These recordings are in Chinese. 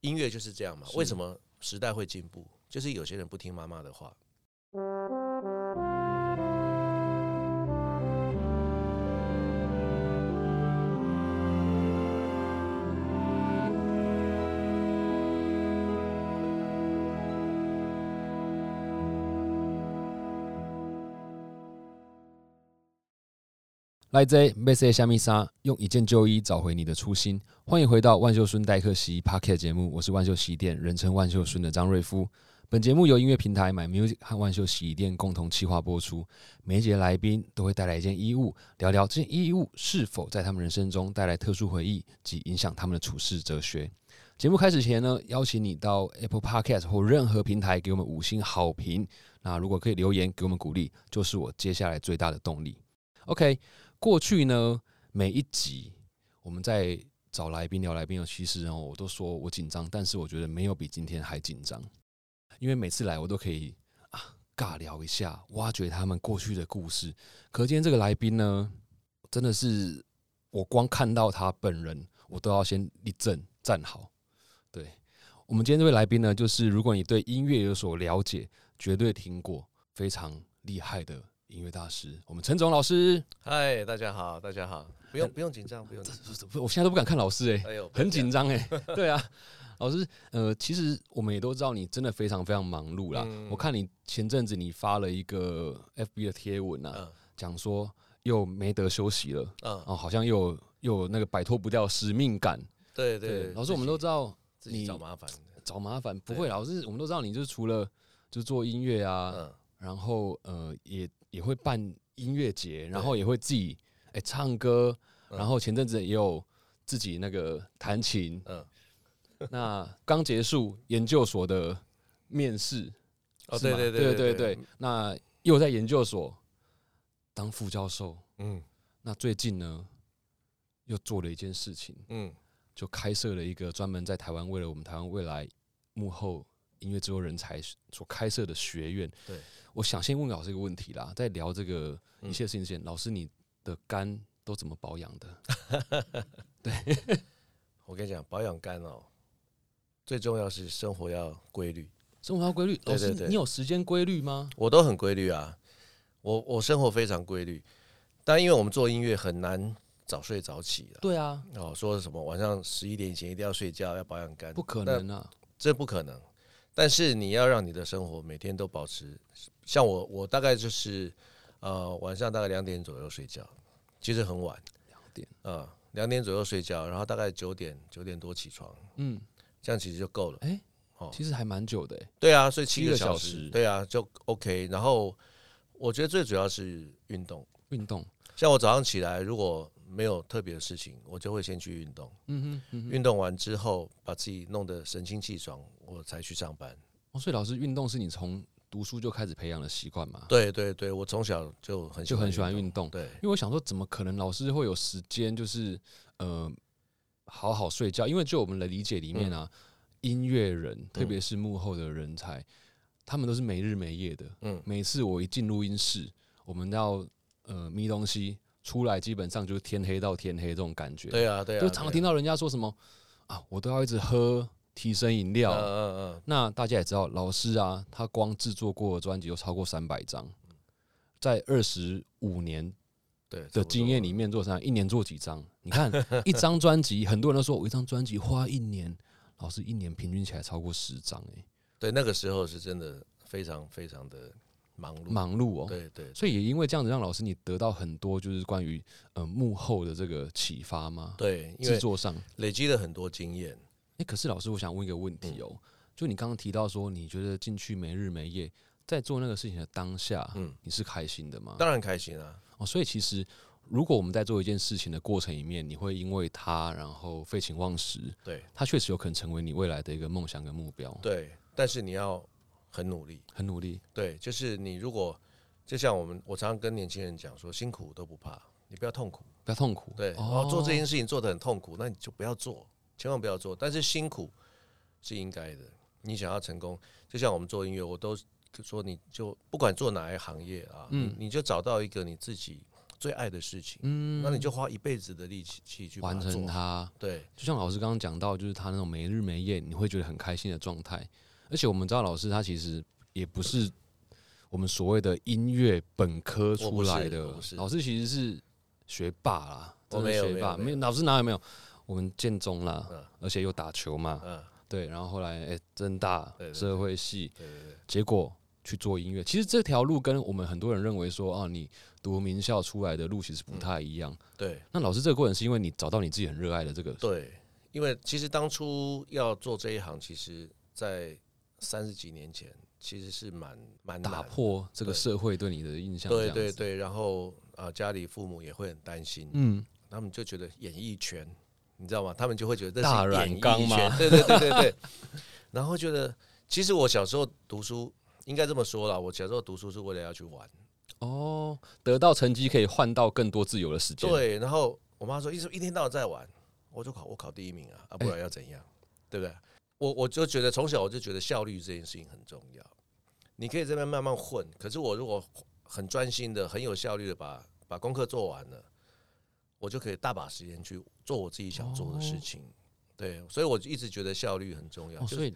音乐就是这样嘛。为什么时代会进步？就是有些人不听妈妈的话。来自贝塞虾米沙，用一件旧衣找回你的初心。欢迎回到万秀孙代客洗衣 Pocket 节目，我是万秀洗衣店人称万秀孙的张瑞夫。本节目由音乐平台 My Music 和万秀洗衣店共同企划播出。每一节来宾都会带来一件衣物，聊聊这件衣物是否在他们人生中带来特殊回忆及影响他们的处事哲学。节目开始前呢，邀请你到 Apple Podcast 或任何平台给我们五星好评。那如果可以留言给我们鼓励，就是我接下来最大的动力。OK。过去呢，每一集我们在找来宾聊来宾的，其实哦，我都说我紧张，但是我觉得没有比今天还紧张，因为每次来我都可以啊尬聊一下，挖掘他们过去的故事。可今天这个来宾呢，真的是我光看到他本人，我都要先立正站好。对我们今天这位来宾呢，就是如果你对音乐有所了解，绝对听过非常厉害的。音乐大师，我们陈总老师，嗨，大家好，大家好，不用不用紧张，不用，我现在都不敢看老师哎，哎呦，很紧张哎，对啊，老师，呃，其实我们也都知道你真的非常非常忙碌啦。我看你前阵子你发了一个 FB 的贴文啊，讲说又没得休息了，嗯，哦，好像又又那个摆脱不掉使命感，对对，老师，我们都知道你找麻烦，找麻烦不会，老师，我们都知道你就是除了就做音乐啊，然后呃也。也会办音乐节，然后也会自己哎唱歌，然后前阵子也有自己那个弹琴。嗯，那刚结束研究所的面试，哦对对对对对，那又在研究所当副教授。嗯，那最近呢又做了一件事情，嗯，就开设了一个专门在台湾为了我们台湾未来幕后音乐制作人才所开设的学院。对。我想先问老师一个问题啦，在聊这个一切事情前，老师你的肝都怎么保养的？对，我跟你讲，保养肝哦，最重要是生活要规律，生活要规律。老师，你有时间规律吗？我都很规律啊，我我生活非常规律，但因为我们做音乐很难早睡早起对啊，哦，说什么晚上十一点以前一定要睡觉，要保养肝，不可能啊，这不可能。但是你要让你的生活每天都保持。像我，我大概就是，呃，晚上大概两点左右睡觉，其实很晚，两点，呃，两点左右睡觉，然后大概九点九点多起床，嗯，这样其实就够了，哎，哦，其实还蛮久的，对啊，睡七个小时，对啊，就 OK。然后我觉得最主要是运动，运动，像我早上起来如果没有特别的事情，我就会先去运动，嗯哼，运动完之后把自己弄得神清气爽，我才去上班。哦，所以老师运动是你从读书就开始培养的习惯嘛？对对对，我从小就很就很喜欢运动。对，因为我想说，怎么可能老师会有时间，就是呃，好好睡觉？因为就我们的理解里面啊，音乐人，特别是幕后的人才，他们都是没日没夜的。嗯，每次我一进录音室，我们要呃眯东西出来，基本上就是天黑到天黑这种感觉。对啊，对啊，就常听到人家说什么啊，我都要一直喝。提升饮料，嗯嗯嗯，那大家也知道，老师啊，他光制作过的专辑就超过三百张，在二十五年对的经验里面做上？一年做几张？你看 一张专辑，很多人都说我一张专辑花一年，老师一年平均起来超过十张，哎，对，那个时候是真的非常非常的忙碌，忙碌哦，对对，所以也因为这样子，让老师你得到很多就是关于呃幕后的这个启发吗？对，制作上累积了很多经验。哎，可是老师，我想问一个问题哦，就你刚刚提到说，你觉得进去没日没夜在做那个事情的当下，嗯，你是开心的吗？当然开心啊！哦，所以其实如果我们在做一件事情的过程里面，你会因为它然后废寝忘食，对，它确实有可能成为你未来的一个梦想跟目标。对，但是你要很努力，很努力。对，就是你如果就像我们，我常常跟年轻人讲说，辛苦都不怕，你不要痛苦，不要痛苦。对，然后做这件事情做的很痛苦，那你就不要做。千万不要做，但是辛苦是应该的。你想要成功，就像我们做音乐，我都说你就不管做哪一行业啊，嗯，你就找到一个你自己最爱的事情，嗯那你就花一辈子的力气气去把完。成它。对就像老师刚刚讲到，就是他那种没日没夜，你会觉得很开心的状态。而且我们知道，老师他其实也不是我们所谓的音乐本科出来的老师其实是学霸啦，真的学霸，没有老师哪有没有？我们建中啦，嗯而且又打球嘛，嗯，对，然后后来哎，正大社会系，结果去做音乐。其实这条路跟我们很多人认为说，啊，你读名校出来的路其实不太一样。对那老师这个过程是因为你找到你自己很热爱的这个，对，因为其实当初要做这一行，其实在三十几年前其实是蛮蛮打。破这个社会对你的印象。对对对，然后啊、家里父母也会很担心，嗯，他们就觉得演艺圈，你知道吗？他们就会觉得这是大染演艺缸吗圈对对对对对。然后觉得，其实我小时候读书，应该这么说啦，我小时候读书是为了要去玩。哦，得到成绩可以换到更多自由的时间。，对，然后我妈说一直一天到晚在玩，我就考我考第一名啊，啊不然要怎样，对不对？我我就觉得从小我就觉得效率这件事情很重要。你可以这边慢慢混，可是我如果很专心的、很有效率的把把功课做完了，我就可以大把时间去做我自己想做的事情。对，所以我一直觉得效率很重要。哦，所以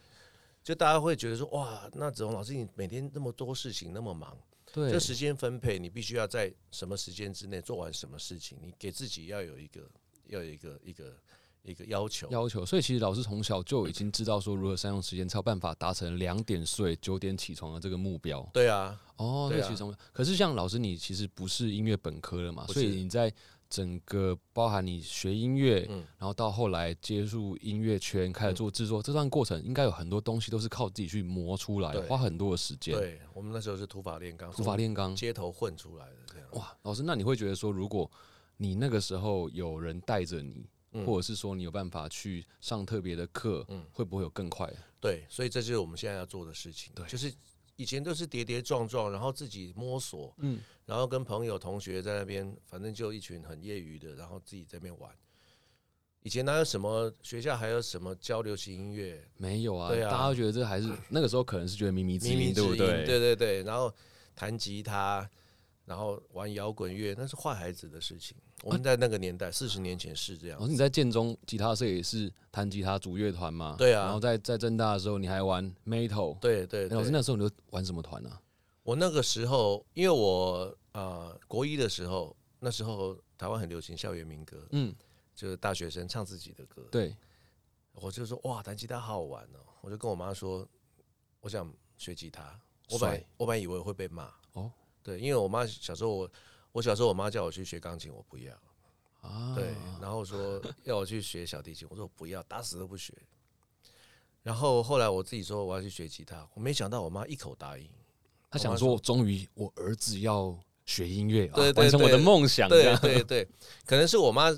就大家会觉得说，哇，那子红老师你每天那么多事情，那么忙，对这时间分配，你必须要在什么时间之内做完什么事情，你给自己要有一个要有一个一个一个要求。要求，所以其实老师从小就已经知道说如何善用时间，才有办法达成两点睡、九点起床的这个目标。对啊，哦，对啊那其实从可是像老师你其实不是音乐本科的嘛，所以你在整个包含你学音乐，嗯然后到后来接触音乐圈，开始做制作，这段过程应该有很多东西都是靠自己去磨出来，对花很多的时间。对我们那时候是土法炼钢，土法炼钢，街头混出来的这样。哇，老师，那你会觉得说，如果你那个时候有人带着你，嗯或者是说你有办法去上特别的课，嗯会不会有更快？对，所以这就是我们现在要做的事情。对就是以前都是跌跌撞撞，然后自己摸索，嗯，然后跟朋友、同学在那边，反正就一群很业余的，然后自己在那边玩。以前哪有什么学校还有什么交流型音乐？没有啊，对啊大家都觉得这还是 那个时候可能是觉得靡靡之音，靡靡之音，对不对？对对对，然后弹吉他，然后玩摇滚乐，那是坏孩子的事情。我们在那个年代，四十年前是这样老。师，你在建中吉他社也是弹吉他组乐团嘛？对啊然后在在正大的时候，你还玩 metal。对对对，哎老师那时候你都玩什么团啊？我那个时候，因为我呃国一的时候，那时候台湾很流行校园民歌，嗯，就是大学生唱自己的歌。对，我就说哇，弹吉他好好玩哦！我就跟我妈说，我想学吉他。我本来我本来以为会被骂哦，对，因为我妈小时候我我小时候我妈叫我去学钢琴，我不要。啊，对，然后说 要我去学小提琴，我说我不要，打死都不学。然后后来我自己说我要去学吉他，我没想到我妈一口答应。她想说，终于我儿子要学音乐，啊对对完成我的梦想，对对对，可能是我妈，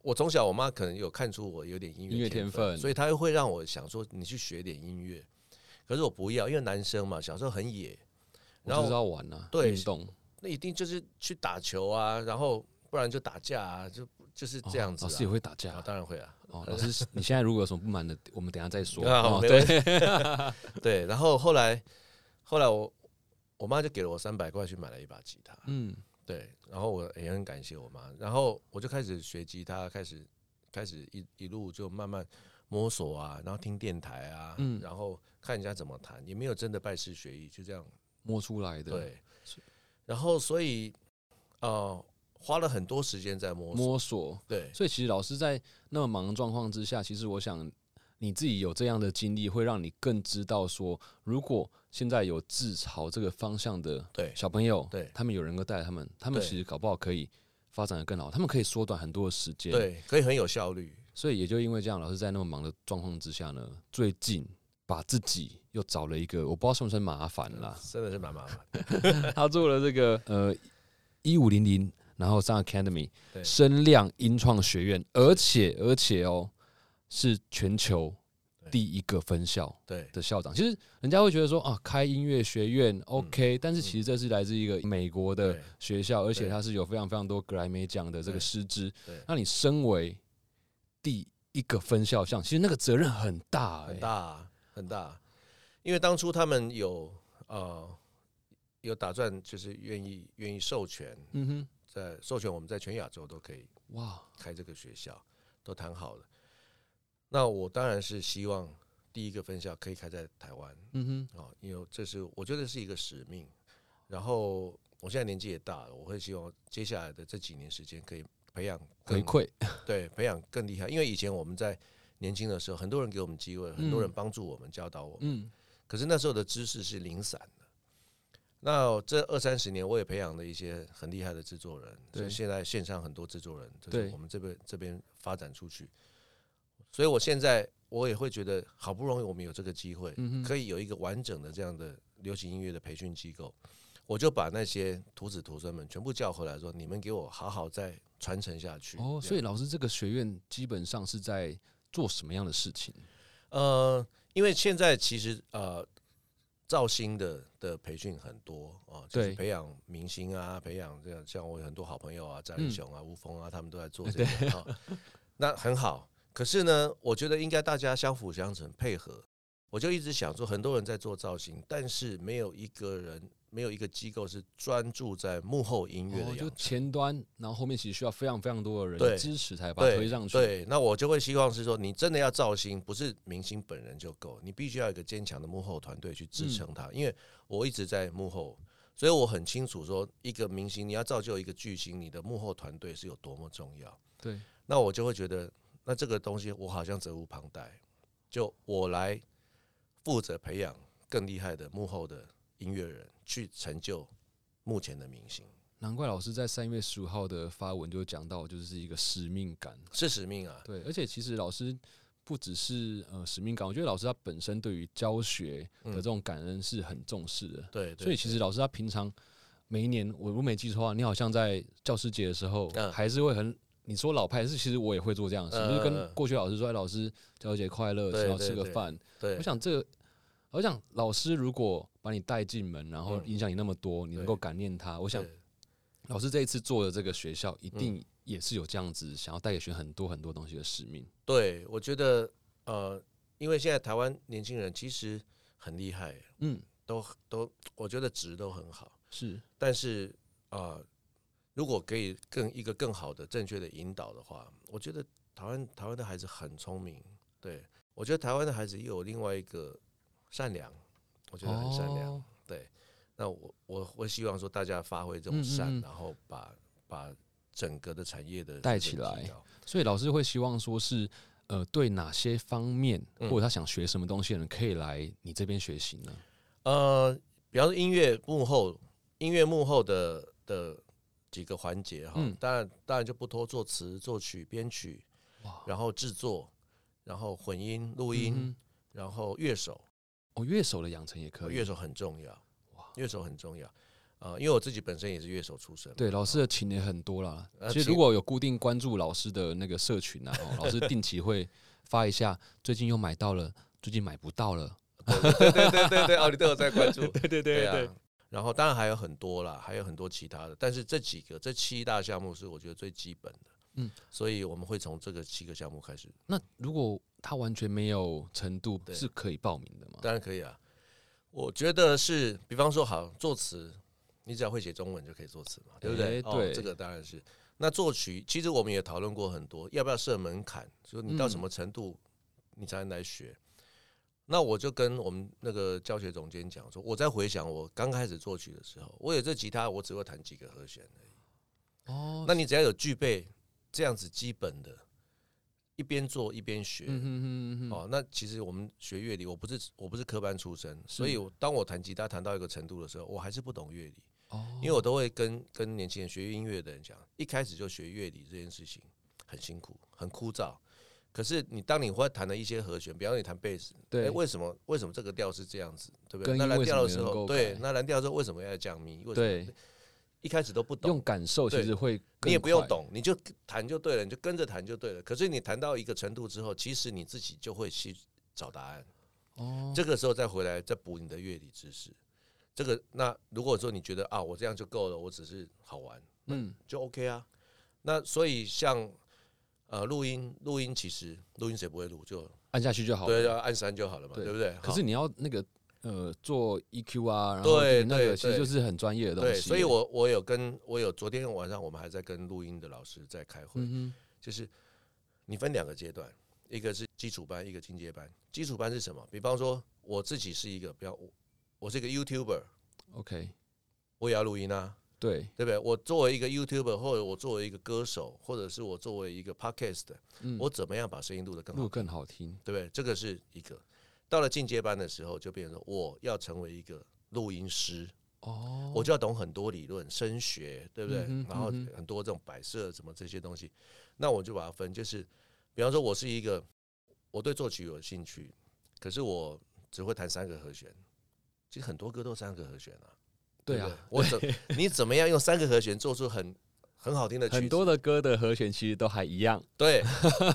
我从小我妈可能有看出我有点音音乐乐天天分所以她会让我想说你去学点音乐。可是我不要，因为男生嘛，小时候很野，然我就是后要玩啊，对运动那一定就是去打球啊，然后不然就打架啊，就就是这样子、啊哦老师也会打架啊，当然会啊。哦。老师，你现在如果有什么不满的，我们等一下再说。啊哦，对 对，然后后来后来我我妈就给了我三百块去买了一把吉他，嗯，对，然后我也很感谢我妈，然后我就开始学吉他，开始开始一一路就慢慢摸索啊，然后听电台啊，嗯然后看人家怎么弹，也没有真的拜师学艺，就这样摸出来的，，对，然后所以呃花了很多时间在摸索，摸索。对所以其实老师在那么忙的状况之下，其实我想你自己有这样的经历，会让你更知道说，如果现在有自朝这个方向的对小朋友，对他们有人够带他们，他们其实搞不好可以发展的更好，他们可以缩短很多的时间。，对，可以很有效率，所以也就因为这样，老师在那么忙的状况之下呢，最近把自己又找了一个，我不知道算不算麻烦啦，真的是蛮麻烦。他做了这个呃一五零零，然后上 Academy 对声量音创学院，而且而且哦是全球第一个分校对的校长。其实人家会觉得说啊，开音乐学院 OK，、但是其实这是来自一个美国的学校，而且对它是有非常非常多格莱美奖的这个师资。那你身为第一个分校像，其实那个责任很大、欸，很大啊很大，因为当初他们有呃有打算，就是愿意愿意授权嗯哼，在授权我们在全亚洲都可以哇，开这个学校，都谈好了。那我当然是希望第一个分校可以开在台湾嗯哼，啊，因为这是我觉得是一个使命。然后我现在年纪也大了，我会希望接下来的这几年时间可以培养回馈，对，培养更厉害。因为以前我们在年轻的时候，很多人给我们机会，很多人嗯帮助我们、教导我们。嗯，可是那时候的知识是零散的。那这二三十年，我也培养了一些很厉害的制作人，对所以现在线上很多制作人，就是我们这边这边发展出去。所以我现在我也会觉得，好不容易我们有这个机会，嗯可以有一个完整的这样的流行音乐的培训机构，我就把那些徒子徒孙们全部叫回来，说你们给我好好再传承下去。哦，所以老师这个学院基本上是在做什么样的事情？呃，因为现在其实呃，造星的的培训很多啊，就是对培养明星啊，培养这样，像我有很多好朋友啊，翟嗯仁雄啊、吴峰啊，他们都在做这个啊，那很好。可是呢，我觉得应该大家相辅相成，配合。我就一直想说，很多人在做造型，但是没有一个人，没有一个机构是专注在幕后音乐的哦，就。前端，然后后面其实需要非常非常多的人对支持才把它推上去。对，那我就会希望是说，你真的要造星，不是明星本人就够，你必须要有一个坚强的幕后团队去支撑嗯他。因为我一直在幕后，所以我很清楚说，一个明星你要造就一个巨星，你的幕后团队是有多么重要。对那我就会觉得，那这个东西我好像责无旁贷，就我来负责培养更厉害的幕后的音乐人，去成就目前的明星，难怪老师在三月十五号的发文就讲到，就是一个使命感。是使命啊。对，而且其实老师不只是呃使命感，我觉得老师他本身对于教学的这种感恩是很重视的。对，对所以其实老师他平常每一年，我如果没记错的话，你好像在教师节的时候，嗯还是会很你说老派，是其实我也会做这样的事，嗯就是跟过去老师说，哎，老师教师节快乐，对请我吃个饭。对我，想这个，我想老师如果把你带进门，然后嗯。影响你那么多，你能够感念他，我想老师这一次做的这个学校，一嗯。定也是有这样子想要带给学生很多很多东西的使命。对，我觉得呃，因为现在台湾年轻人其实很厉害，嗯，都都我觉得值都很好，是。但是啊、呃如果可以更一个更好的正确的引导的话，我觉得台湾台湾的孩子很聪明，对我觉得台湾的孩子又有另外一个善良，我觉得很善良，哦。对。那我我会希望说大家发挥这种善，嗯然后把把整个的产业的带起来。所以老师会希望说是，呃，对哪些方面，嗯。或者他想学什么东西的人，可以来你这边学习呢？呃，比方说音乐幕后，音乐幕后的的几个环节哈，嗯。当然当然就不多作词、作曲、编曲，哇，然后制作，然后混音、录音，嗯然后乐手，哼，哦，乐手的养成也可以。乐手很重要，哇乐手很重要。呃，因为我自己本身也是乐手出身嘛，对，老师的琴也很多啦。呃其实如果有固定关注老师的那个社群啊，哦、老师定期会发一下，最近又买到了，最近买不到了。对对对对对对，哦，你都有在关注，对对对啊。然后当然还有很多啦，还有很多其他的，但是这几个这七大项目是我觉得最基本的，嗯，所以我们会从这个七个项目开始那如果他完全没有程度，对是可以报名的吗？当然可以啊。我觉得是，比方说好作词，你只要会写中文就可以作词嘛，对不对？诶对哦，这个当然是。那作曲，其实我们也讨论过很多，要不要设门槛，说你到什么程度你才能来学。那我就跟我们那个教学总监讲说，我在回想我刚开始作曲的时候，我有这吉他，我只会弹几个和弦而已。哦，那你只要有具备这样子基本的，一边做一边学，哦，那其实我们学乐理，我不是我不是科班出身，所以我当我弹吉他弹到一个程度的时候，我还是不懂乐理，哦，因为我都会跟跟年轻人学音乐的人讲，一开始就学乐理这件事情很辛苦，很枯燥。可是你当你会弹的一些和弦，比方你弹贝斯，对。诶为什么为什么这个调是这样子，对不对？那蓝调的时候，对，那蓝调的时候为什么要降咪？为什么？对，一开始都不懂用，感受其实会你也，不用懂，你就弹就对了，你就跟着弹就对了。可是你弹到一个程度之后，其实你自己就会去找答案。哦，这个时候再回来再补你的乐理知识。这个那如果说你觉得啊，我这样就够了，我只是好玩，嗯，就 OK 啊。那所以像呃录音，录音其实录音谁不会录，就按下去就好了。对，要按三就好了嘛，对对不对？可是你要那个呃做 EQ 啊，然后对那其实就是很专业的东西。对，所以我我有跟我有昨天晚上我们还在跟录音的老师在开会，嗯就是你分两个阶段，一个是基础班，一个进阶班。基础班是什么？比方说我自己是一个，比方我我是一个 YouTuber，哼，OK，我也要录音啊，对，对不对？我作为一个 YouTuber，或者我作为一个歌手，或者是我作为一个 Podcast，、嗯，我怎么样把声音录得更好录？更好听，对不对？这个是一个。到了进阶班的时候，就变成说我要成为一个录音师，哦，我就要懂很多理论、声学，对不对？嗯哼然后很多这种摆设什么这些东西，那我就把它分，就是比方说，我是一个我对作曲有兴趣，可是我只会弹三个和弦。其实很多歌都三个和弦啊，对啊我怎你怎么样用三个和弦做出很很好听的曲子？很多的歌的和弦其实都还一样，对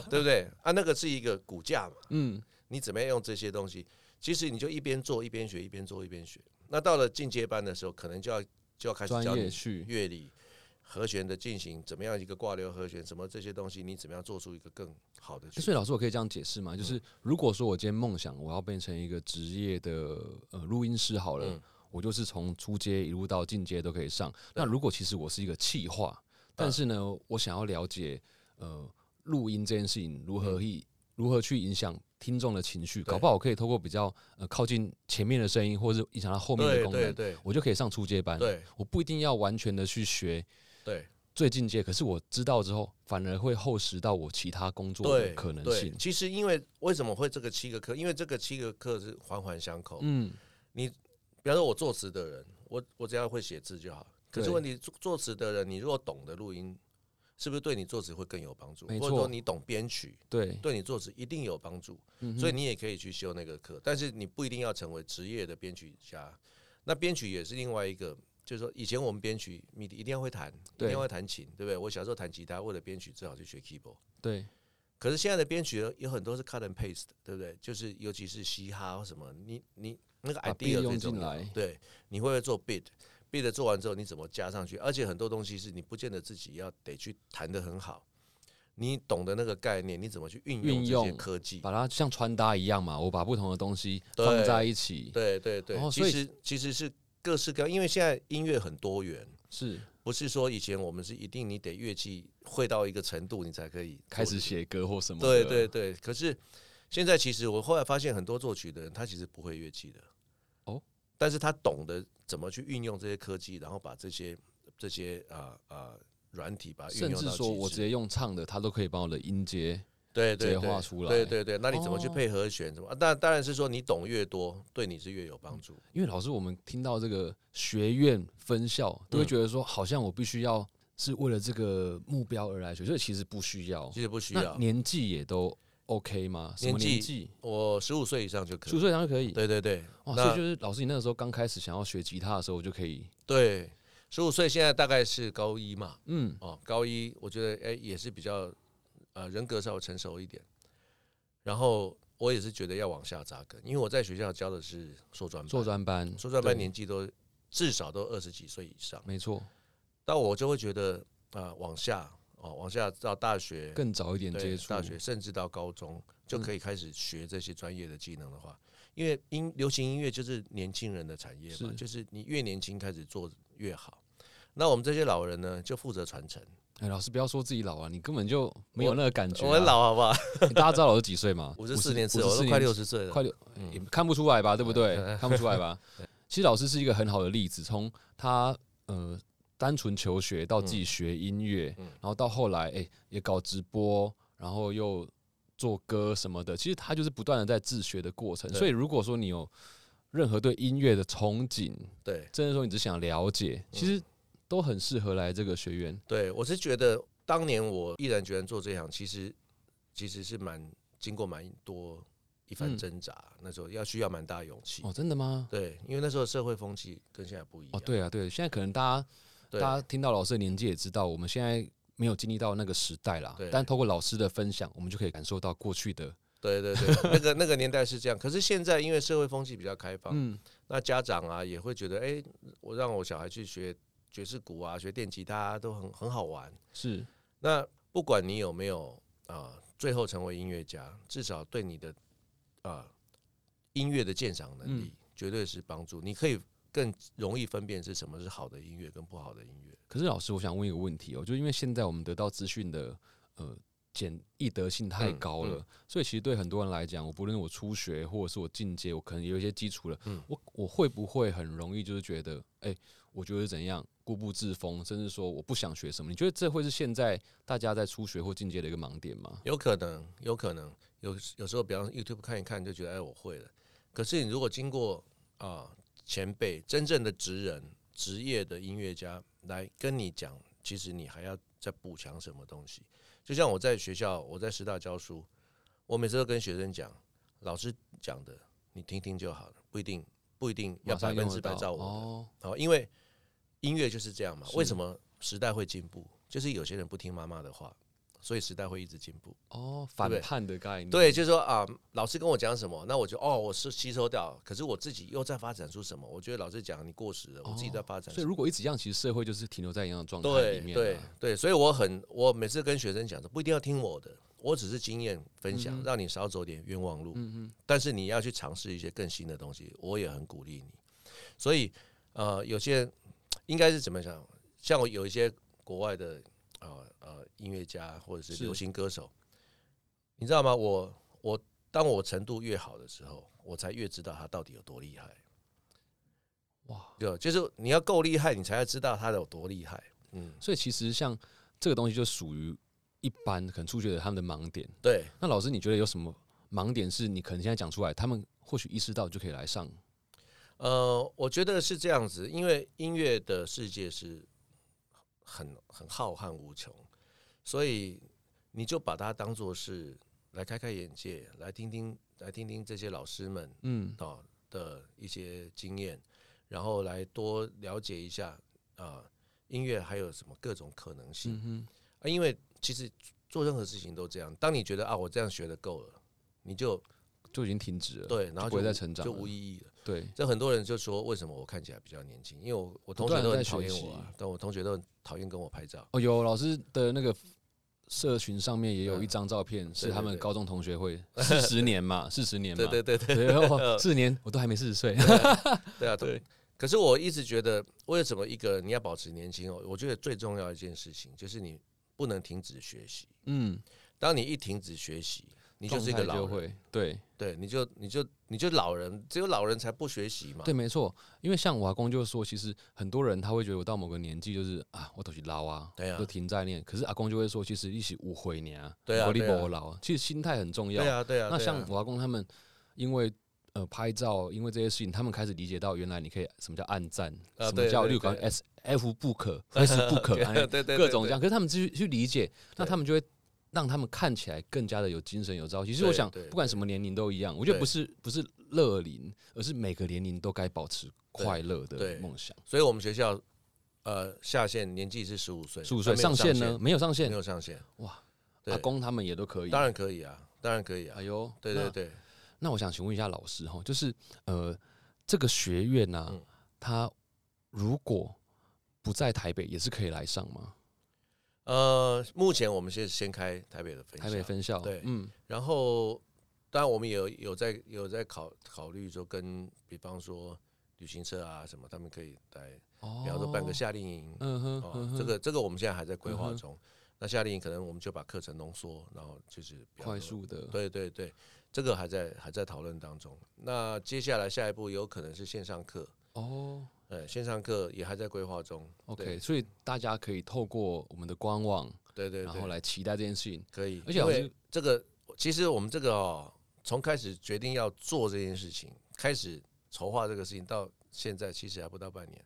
对不对？啊，那个是一个骨架嘛，嗯，你怎么样用这些东西？其实你就一边做一边学，一边做一边学。那到了进阶班的时候，可能就要就要开始教你去，乐理、和弦的进行，怎么样一个挂流和弦，什么这些东西，你怎么样做出一个更好的？所以老师，我可以这样解释吗？就是如果说我今天梦想我要变成一个职业的呃录音师好了，嗯我就是从初阶一路到进阶都可以上。那如果其实我是一个企划，但是呢，我想要了解呃录音这件事情如何去、如何去影响听众的情绪，搞不好我可以透过比较呃靠近前面的声音，或者是影响到后面的对功能，对对我就可以上初阶班。对我不一定要完全的去学对最进阶，可是我知道之后，反而会厚实到我其他工作的，可能性。其实因为为什么会这个七个课？因为这个七个课是环环相扣。嗯，你比方说，我作词的人，我我只要会写字就好。可是对问题，作作词的人，你如果懂得录音，是不是对你作词会更有帮助？或者说你懂编曲，对，对你作词一定有帮助。嗯所以你也可以去修那个课，但是你不一定要成为职业的编曲家。那编曲也是另外一个，就是说以前我们编曲，你一定要会弹，一定要会弹琴，对不对？我小时候弹吉他，为了编曲最好去学 keyboard。对，可是现在的编曲有很多是 cut and paste，对不对？就是尤其是嘻哈或什么，你你那个 idea beat 用最重要对，你会不会做 beat？beat 做完之后你怎么加上去？而且很多东西是你不见得自己要得去弹得很好，你懂得那个概念，你怎么去运用这些科技？把它像穿搭一样嘛，我把不同的东西对放在一起，对对对，哦所以其实其实是各式各样，因为现在音乐很多元，是不是说以前我们是一定你得乐器会到一个程度，你才可以开始写歌或什么对。对对，可是现在其实我后来发现，很多作曲的人他其实不会乐器的哦，但是他懂得怎么去运用这些科技，然后把这些这些啊啊软体把它运甚至说我直接用唱的，他都可以把我的音阶。对对对画出来对对对，那你怎么去哦配合弦？怎么？啊当然当然是说你懂越多，对你是越有帮助。因为老师，我们听到这个学院分校，都会嗯觉得说，好像我必须要是为了这个目标而来学，所以其实不需要。其实不需要，年纪也都 OK 吗？什么年纪？我十五岁以上就可以十五以。岁以上就可以。对对对，哇，所以就是老师，你那个时候刚开始想要学吉他的时候，我就可以，对，十五岁现在大概是高一嘛，嗯，哦，高一我觉得哎、也是比较呃人格稍微成熟一点，然后我也是觉得要往下扎根，因为我在学校教的是硕专班，硕专班，硕专班年纪都至少都二十几岁以上，没错，但我就会觉得啊、往下哦往下到大学更早一点接触大学，甚至到高中就嗯可以开始学这些专业的技能的话，因为音流行音乐就是年轻人的产业嘛，是就是你越年轻开始做越好。那我们这些老人呢，就负责传承。哎，老师不要说自己老啊，你根本就没有那个感觉、啊。我很，老好不好？大家知道我是几岁吗？五十四年次，我54都快六十岁了。快六，嗯也看不出来吧？对不对嗯？看不出来吧？其实老师是一个很好的例子，从他呃单纯求学到自己学音乐，嗯然后到后来哎、也搞直播，然后又做歌什么的，其实他就是不断的在自学的过程。所以如果说你有任何对音乐的憧憬，对甚至说你只想了解，嗯其实都很适合来这个学院。对，我是觉得当年我毅然决然做这行，其实其实是蛮经过蛮多一番嗯挣扎，那时候要需要蛮大勇气。哦，真的吗？对，因为那时候社会风气跟现在不一样。哦，对啊，对，现在可能大家对大家听到老师的年纪也知道，我们现在没有经历到那个时代啦。但透过老师的分享，我们就可以感受到过去的，对对对，那个那个年代是这样。可是现在因为社会风气比较开放，嗯，那家长啊也会觉得，哎、我让我小孩去学爵士鼓啊，学电吉他、啊、都很很好玩。是那不管你有没有啊、最后成为音乐家，至少对你的啊、音乐的鉴赏能力，嗯绝对是帮助。你可以更容易分辨是什么是好的音乐跟不好的音乐。可是老师，我想问一个问题哦，就因为现在我们得到资讯的呃简易得性太嗯高了，嗯所以其实对很多人来讲，我不论我初学或者是我进阶，我可能有一些基础了，嗯我我会不会很容易就是觉得，哎、我觉得怎样固步自封，甚至说我不想学什么？你觉得这会是现在大家在初学或进阶的一个盲点吗？有可能，有可能，有有时候，比方说 YouTube 看一看就觉得，哎，我会了。可是你如果经过啊、前辈真正的职人、职业的音乐家来跟你讲，其实你还要再补强什么东西。就像我在学校，我在师大教书，我每次都跟学生讲，老师讲的你听听就好了，不一定不一定要百分之百照我的。哦，哦，因为音乐就是这样嘛。为什么时代会进步？就是有些人不听妈妈的话，所以时代会一直进步。哦，反叛的概念，对，就是说啊，老师跟我讲什么，那我就哦，我是吸收掉，可是我自己又在发展出什么？我觉得老师讲你过时了，我自己在发展。所以如果一直这样，其实社会就是停留在一样的状态里面、啊。对对，所以我很，我每次跟学生讲说，不一定要听我的，我只是经验分享，嗯让你少走点冤枉路。嗯嗯，但是你要去尝试一些更新的东西，我也很鼓励你。所以呃，有些应该是怎么讲？像我有一些国外的呃呃音乐家或者是是流行歌手，你知道吗？我我当我程度越好的时候，我才越知道他到底有多厉害。哇，对，就是你要够厉害，你才要知道他有多厉害。嗯，所以其实像这个东西就属于一般可能初学者他们的盲点。对。那老师，你觉得有什么盲点是你可能现在讲出来，他们或许意识到就可以来上？呃，我觉得是这样子，因为音乐的世界是很很浩瀚无穷，所以你就把它当做是来开开眼界，来听听来听听这些老师们嗯，啊的一些经验，然后来多了解一下啊音乐还有什么各种可能性嗯啊，因为其实做任何事情都这样，当你觉得啊我这样学的够了，你就，就已经停止了。对，然后不会就无就再成长就无意义了。对，这很多人就说，为什么我看起来比较年轻？因为我我同学都很讨厌我啊，但我同学都很讨厌跟我拍照。哦，有老师的那个社群上面也有一张照片，是他们高中同学会 四十年嘛，四十年嘛，对对对对四十年我都还没四十岁。对啊！对可是我一直觉得，为什么一个人你要保持年轻哦？我觉得最重要一件事情就是你不能停止学习。嗯，当你一停止学习，你就是一个对对，你就你就你就老人，只有老人才不学习嘛。对，没错。因为像我阿公就说，其实很多人他会觉得我到某个年纪就是啊，我都去捞啊，对啊就停在念。可是阿公就会说，其实一起无悔年，对啊我力对啊不老，其实心态很重要对。啊，对啊。那像我阿公他们，因为呃拍照，因为这些事情，他们开始理解到原来你可以什么叫暗赞，啊什么叫对对例如讲对 S F 不可，S 不可，哎 对对对对各种这样。可是他们去去理解，那他们就会让他们看起来更加的有精神有朝气。其实我想，不管什么年龄都一样，我觉得不是不是乐龄，而是每个年龄都该保持快乐的梦想。所以我们学校呃下限年纪是十五岁，十五岁上限呢？没有上限没，有上限。哇，阿公他们也都可以。当然可以啊，当然可以啊哎。呦，对对对，那我想请问一下老师哈，就是呃，这个学院呢、嗯它如果不在台北，也是可以来上吗？呃，目前我们先先开台北的分校，台北分校，对。嗯，然后当然我们也有有在有在考考虑说跟比方说旅行社啊什么，他们可以来，哦。比方说办个夏令营，嗯哼，哦这个这个我们现在还在规划中。那夏令营可能我们就把课程浓缩，然后就是快速的，对对对，这个还在还在讨论当中。那接下来下一步有可能是线上课，哦呃，线上课也还在规划中。，OK，所以大家可以透过我们的官网，对对对，然后来期待这件事情。可以，而且老师因为这个其实我们这个哦，从开始决定要做这件事情，开始筹划这个事情，到现在其实还不到半年。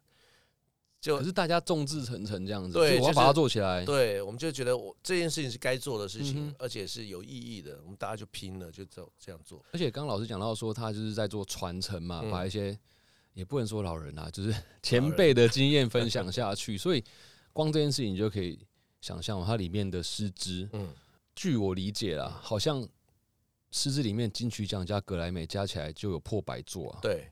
就可是大家众志成城这样子，对我要把它做起来。对，我们就觉得我这件事情是该做的事情，嗯而且是有意义的，我们大家就拼了，就走这样做。而且刚刚老师讲到说，他就是在做传承嘛，嗯把一些也不能说老人啊，就是前辈的经验分享下去。所以光这件事情，你就可以想象它里面的师资。嗯，据我理解啦，好像师资里面金曲奖加格莱美加起来就有破百座啊。对，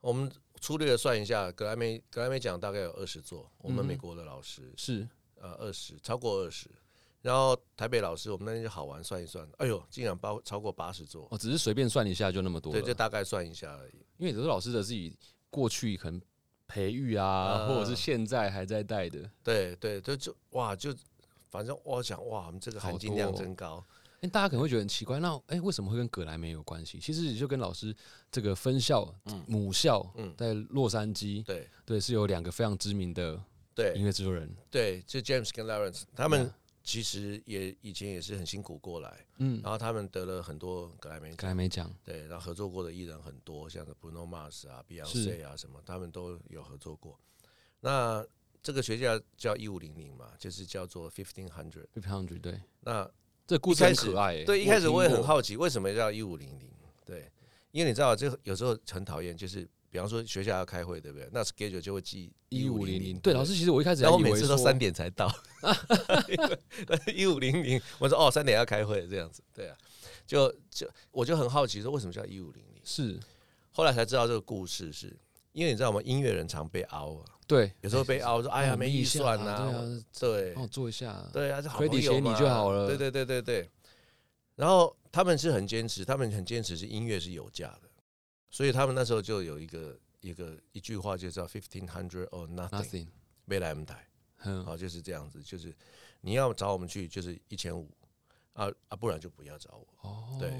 我们粗略的算一下，格莱美格莱美奖大概有二十座，我们美国的老师是呃二十超过二十，然后台北老师我们那天就好玩算一算，哎呦，竟然包超过八十座，哦，只是随便算一下就那么多对，就。大概算一下而已。因为有的老师的自己过去可能培育啊，嗯或者是现在还在带的。对对，就就哇，就反正我想哇，我们这个含金量真高。哎、大家可能会觉得很奇怪，那哎、为什么会跟葛莱美有关系？其实就跟老师这个分校、嗯母校嗯，在洛杉矶，对对，是有两个非常知名的对音对乐制作人，对，就 James 跟 Lawrence 他们其实也以前也是很辛苦过来，嗯，然后他们得了很多格莱美奖葛莱美奖，对，然后合作过的艺人很多，像 Bruno Mars 啊、Beyonce 啊什么，他们都有合作过。那这个学校叫一五零零嘛，就是叫做 Fifteen Hundred。Fifty Hundred，对，那这故事很可爱、欸。对，一开始我也很，好奇，为什么叫一五零零？对，因为你知道，这有时候很讨厌，就是比方说学校要开会，对不对？那 schedule 就会记一五五零零零，对，老师，其实我一开始还然后我每次都三点才到，一五零零，我说哦，三点要开会这样子，对啊，就就我就很好奇，说为什么叫一五零零？是，后来才知道这个故事是，因为你知道吗？音乐人常被凹啊，对，有时候被凹说，哎呀，没预算啊呐，对帮我做一下，对啊，就好朋友写你嘛就好了。对对对对对。然后他们是很坚持，他们很坚持是音乐是有价的，所以他们那时候就有一个一个一句话，就叫 fifteen hundred or nothing，，nothing，没来我们台，嗯，好就是这样子，就是你要找我们去就是一千五啊啊，不然就不要找我。哦，对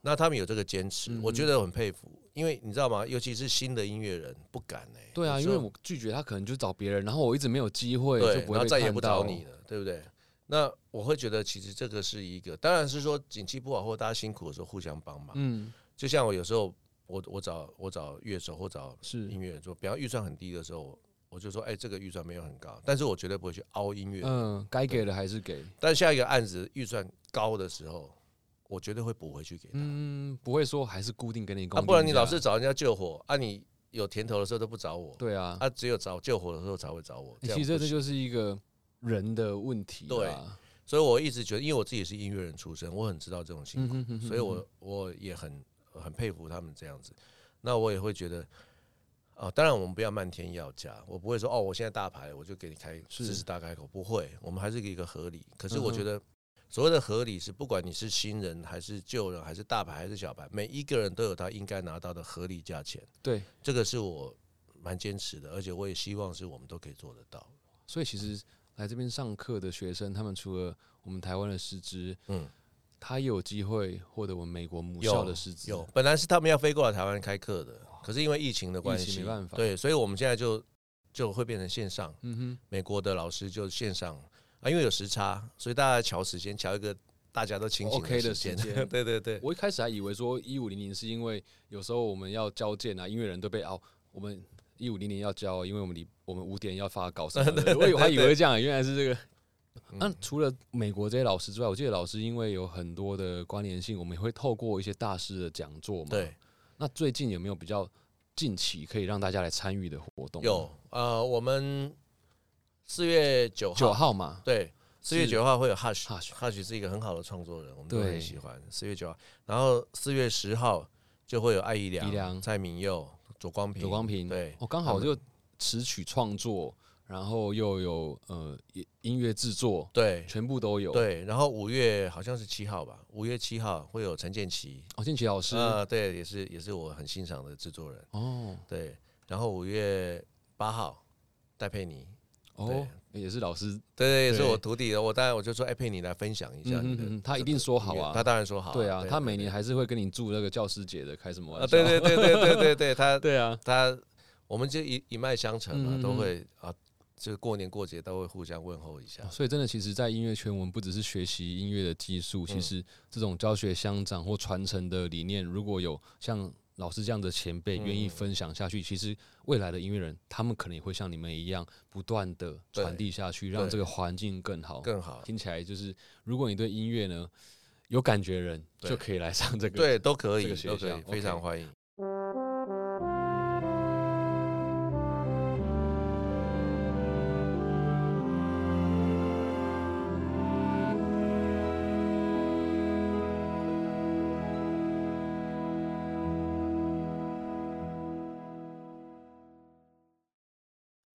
那他们有这个坚持，嗯我觉得很佩服，因为你知道吗？尤其是新的音乐人不敢哎、对啊，因为我拒绝他，可能就找别人，然后我一直没有机会，就不会被然后再也不找你。了，对不对？那我会觉得，其实这个是一个，当然是说景气不好或大家辛苦的时候互相帮忙。嗯，就像我有时候，我我找我找乐手或找是。音乐人做，比方预算很低的时候，我就说，哎、这个预算没有很高，但是我绝对不会去凹音乐。人。嗯，该给的还是给，但下一个案子预算高的时候，我绝对会补回去给他。嗯，不会说还是固定给你啊，公，不然你老是找人家救火，啊，你有甜头的时候都不找我，对啊，啊，只有找救火的时候才会找我。其实这就是一个人的问题对，所以我一直觉得，因为我自己是音乐人出身，我很知道这种情况，嗯哼哼哼所以我我也很很佩服他们这样子。那我也会觉得，啊、当然我们不要漫天要价，我不会说哦，我现在大牌我就给你开是四十大开口，不会，我们还是一个合理。可是我觉得所谓的合理是，不管你是新人还是旧人，还是大牌还是小牌，每一个人都有他应该拿到的合理价钱。对，这个是我蛮坚持的，而且我也希望是我们都可以做得到。所以其实来这边上课的学生，他们除了我们台湾的师资，嗯，他也有机会获得我们美国母校的师资，有，本来是他们要飞过来台湾开课的，可是因为疫情的关系，没办法。对，所以我们现在就就会变成线上，嗯哼，美国的老师就线上啊，因为有时差，所以大家瞧时间，瞧一个大家都清醒 OK 的时间，对对对，我一开始还以为说一五零零是因为有时候我们要交件啊，音乐人都被熬，我们一五零零要交，因为我们离我们五点要发稿什么的，我以为还以为这样，原来是这个。那、嗯除了美国这些老师之外，我记得老师因为有很多的关联性，我们也会透过一些大师的讲座嘛。对，那最近有没有比较近期可以让大家来参与的活动？有呃，我们四月九号，九号嘛，对，四月九号会有 Hush Hush Hush 是一个很好的创作人，我们都很喜欢。四月九号，然后四月十号就会有艾怡怡良、良蔡明佑、左光平、左光平，对，哦，刚好就词曲创作，然后又有呃音音乐制作，对全部都有。，对，然后五月好像是七号吧，五月七号会有陈建奇，哦，建奇老师，啊，对，也是也是我很欣赏的制作人，哦。对，然后五月八号戴佩妮，哦，也是老师，对对，也是我徒弟的，我当然我就说，哎，佩妮来分享一下你的嗯嗯嗯，他一定说好啊他当然说好，对啊，他每年还还是会跟你祝那个教师节的，开什么玩啊，笑？对对对对对对对，他 对啊，他我们就一一脉相承嘛，都会啊，就过年过节都会互相问候一下哦，所以真的，其实，在音乐圈，我们不只是学习音乐的技术，其嗯实这种教学相长或传承的理念，如果有像老师这样的前辈愿意嗯分享下去，其实未来的音乐人，他们可能也会像你们一样，不断的传递下去，让这个环境更好。更好，听起来就是，如果你对音乐呢有感觉的人，就可以来上这个。对，都可以都可以，非常欢迎。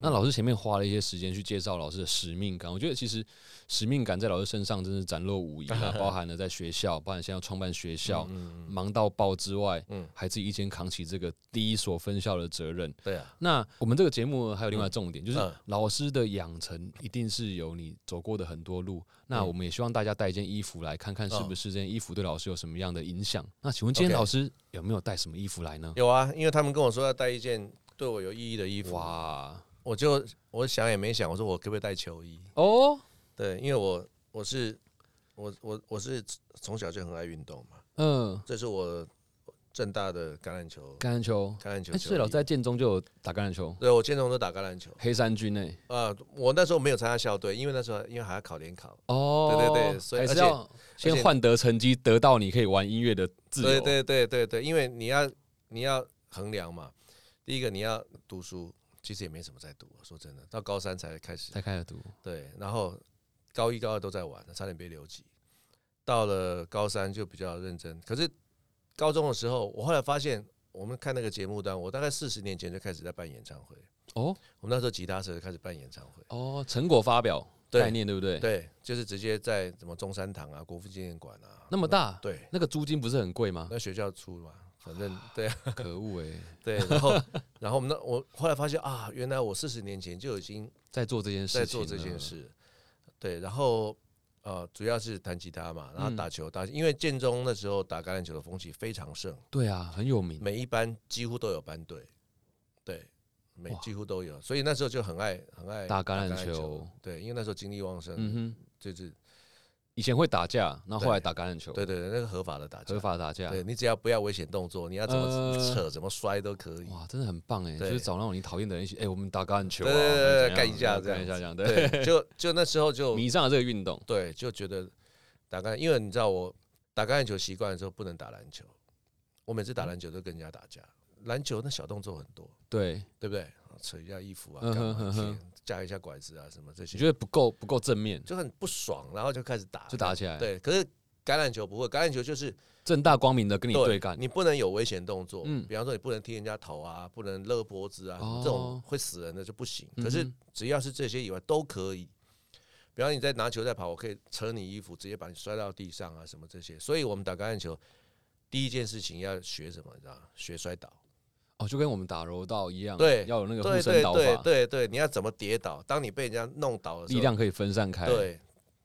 那那老师前面花了一些时间去介绍老师的使命感，我觉得其实使命感在老师身上真是展露无遗啊，包含了在学校，包含现在要创办学校，忙到爆之外，嗯还自己一肩扛起这个第一所分校的责任。对啊，那我们这个节目还有另外重点，就是嗯老师的养成一定是有你走过的很多路。那嗯我们也希望大家带一件衣服来看看，是不是这件衣服对老师有什么样的影响。那请问今天老师有没有带什么衣服来呢？有啊，因为他们跟我说要带一件对我有意义的衣服，哇我就我想也没想，我说我可不可以带球衣？哦，对，因为我我是我我我是从小就很爱运动嘛，嗯，这是我正大的橄榄球橄榄球。哎，橄榄球球衣。所以老师在建中就有打橄榄球，对我建中都打橄榄球黑山军诶。啊、我那时候没有参加校队，因为那时候因为还要考联考。哦，对对对所以而且还是要先换得成绩，得到你可以玩音乐的自由。对对对对对，因为你要你要衡量嘛，第一个你要读书，其实也没什么在读，说真的，到高三才开始。才开始读。对，然后高一高二都在玩，差点被留级。到了高三就比较认真，可是高中的时候，我后来发现，我们看那个节目单，我大概四十年前就开始在办演唱会。哦我们那时候吉他社就开始办演唱会，哦，成果发表概念对不对？对，就是直接在什么中山堂啊、国父纪念馆啊，那么大，对，那个租金不是很贵吗？那学校出嘛，反正 对啊，可恶哎，对，然后然后我们那我后来发现啊，原来我四十年前就已经在做这件事，在做这件。事，对，然后呃，主要是弹吉他嘛，然后嗯。打球打，因为建中那时候打橄榄球的风气非常盛，对啊，很有名。每一班几乎都有班队，对，每几乎都有，所以那时候就很爱很爱打橄榄榄球，对，因为那时候精力旺盛，嗯哼，就是以前会打架，然后后来打橄榄球，对对对，那个合法的打架合，法打架。对你只要不要危险动作，你要怎么呃扯怎么摔都可以。哇，真的很棒哎！就是找那种你讨厌的人一起，哎，我们打橄榄球啊，对对对对怎样干一架这样干一下这样，对，对，就就那时候就迷上了这个运动。对，就觉得打橄榄，因为你知道我打橄榄球习惯的时候不能打篮球，我每次打篮球都跟人家打架。篮球那小动作很多，对，对不对？扯一下衣服啊，嗯干嘛哼哼哼贴架一下拐子啊，什么这些，你觉得不够不够正面，就很不爽，然后就开始打，就打起来。，对，可是橄榄球不会，橄榄球就是正大光明的跟你对干。你不能有危险动作，嗯比方说你不能踢人家头啊，不能勒脖子啊，哦这种会死人的就不行。嗯哼可是只要是这些以外都可以。比方你在拿球在跑，我可以扯你衣服，直接把你摔到地上啊，什么这些。所以我们打橄榄球，第一件事情要学什么？你知道吗？学摔倒。哦，就跟我们打柔道一样，对要有那个护身倒法，对对对，你要怎么跌倒？当你被人家弄倒的时候，力量可以分散开。，对。